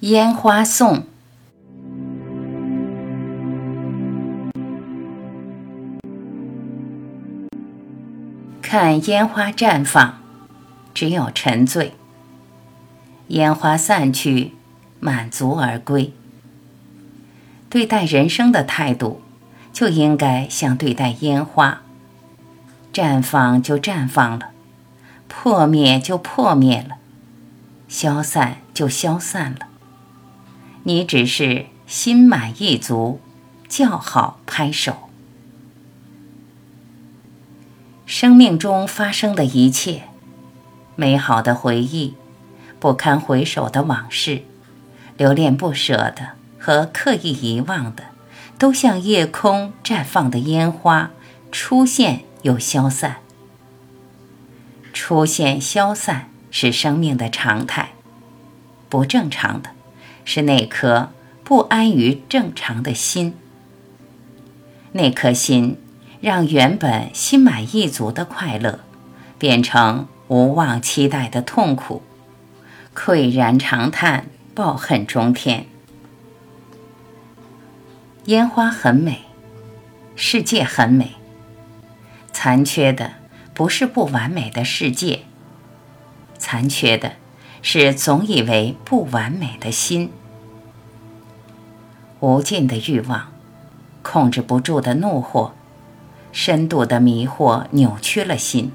烟花颂，看烟花绽放，只有沉醉；烟花散去，满足而归。对待人生的态度，就应该像对待烟花，绽放就绽放了，破灭就破灭了，消散就消散了。你只是心满意足，叫好拍手。生命中发生的一切，美好的回忆，不堪回首的往事，留恋不舍的和刻意遗忘的，都像夜空绽放的烟花，出现又消散。出现消散是生命的常态，不正常的。是那颗不安于正常的心，那颗心让原本心满意足的快乐，变成无望期待的痛苦，喟然长叹，抱恨中天。烟花很美，世界很美，残缺的不是不完美的世界，残缺的是总以为不完美的心。无尽的欲望，控制不住的怒火，深度的迷惑扭曲了心。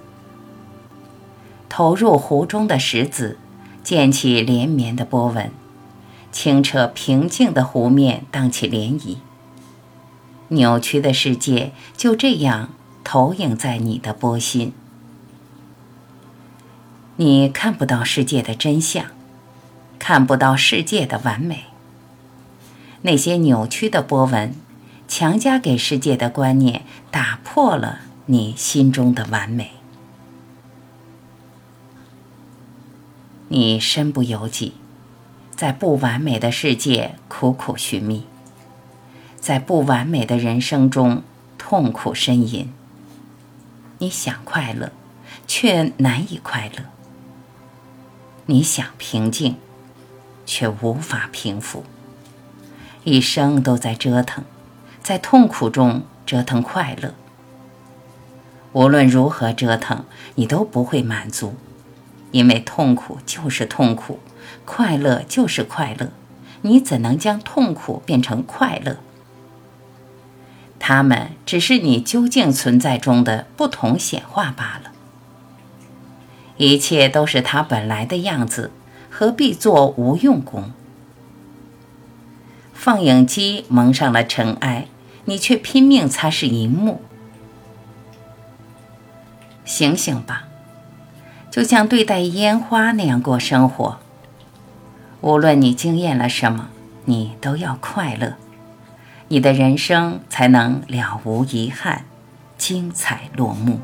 投入湖中的石子，溅起连绵的波纹，清澈平静的湖面荡起涟漪。扭曲的世界就这样投影在你的波心，你看不到世界的真相，看不到世界的完美。那些扭曲的波纹，强加给世界的观念，打破了你心中的完美。你身不由己，在不完美的世界苦苦寻觅，在不完美的人生中痛苦呻吟。你想快乐，却难以快乐；你想平静，却无法平复。一生都在折腾，在痛苦中折腾快乐。无论如何折腾，你都不会满足，因为痛苦就是痛苦，快乐就是快乐。你怎能将痛苦变成快乐？它们只是你究竟存在中的不同显化罢了。一切都是它本来的样子，何必做无用功？放映机蒙上了尘埃，你却拼命擦拭银幕。醒醒吧，就像对待烟花那样过生活。无论你经验了什么，你都要快乐，你的人生才能了无遗憾，精彩落幕。